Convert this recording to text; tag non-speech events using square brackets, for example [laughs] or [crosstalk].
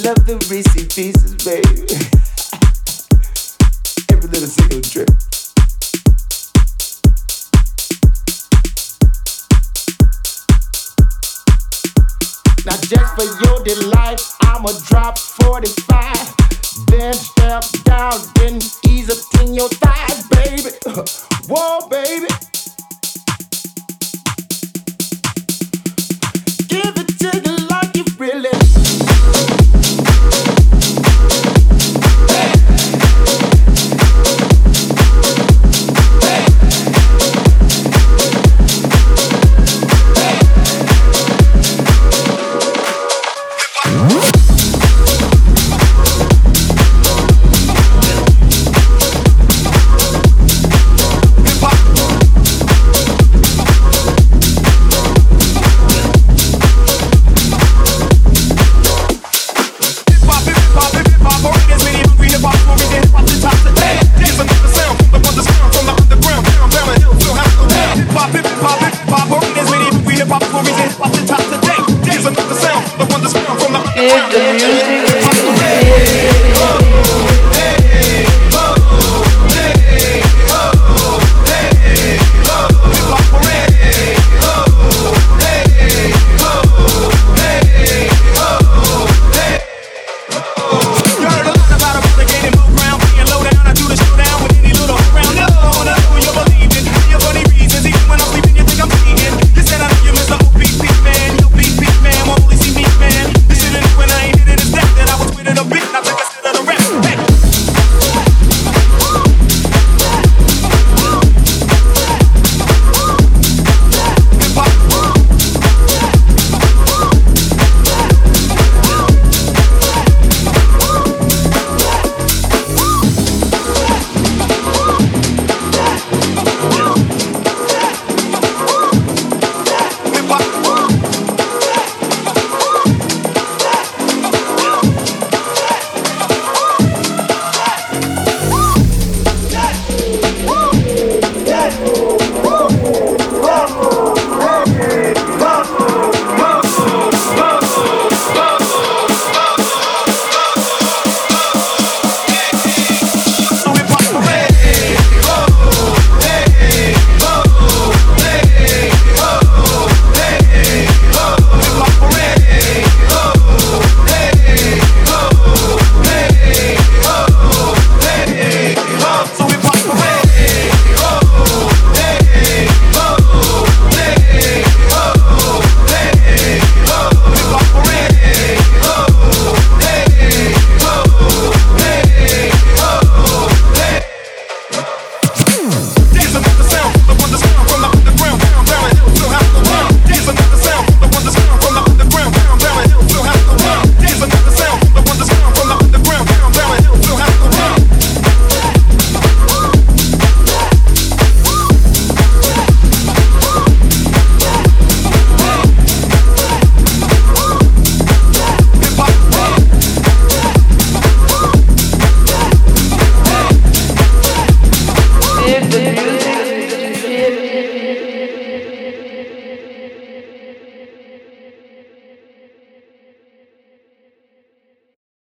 love the Reese pieces, baby. [laughs] Every little single drip. Now just for your delight, I'ma drop 45. Then step down, then ease up in your thighs, baby. [laughs] Whoa, baby.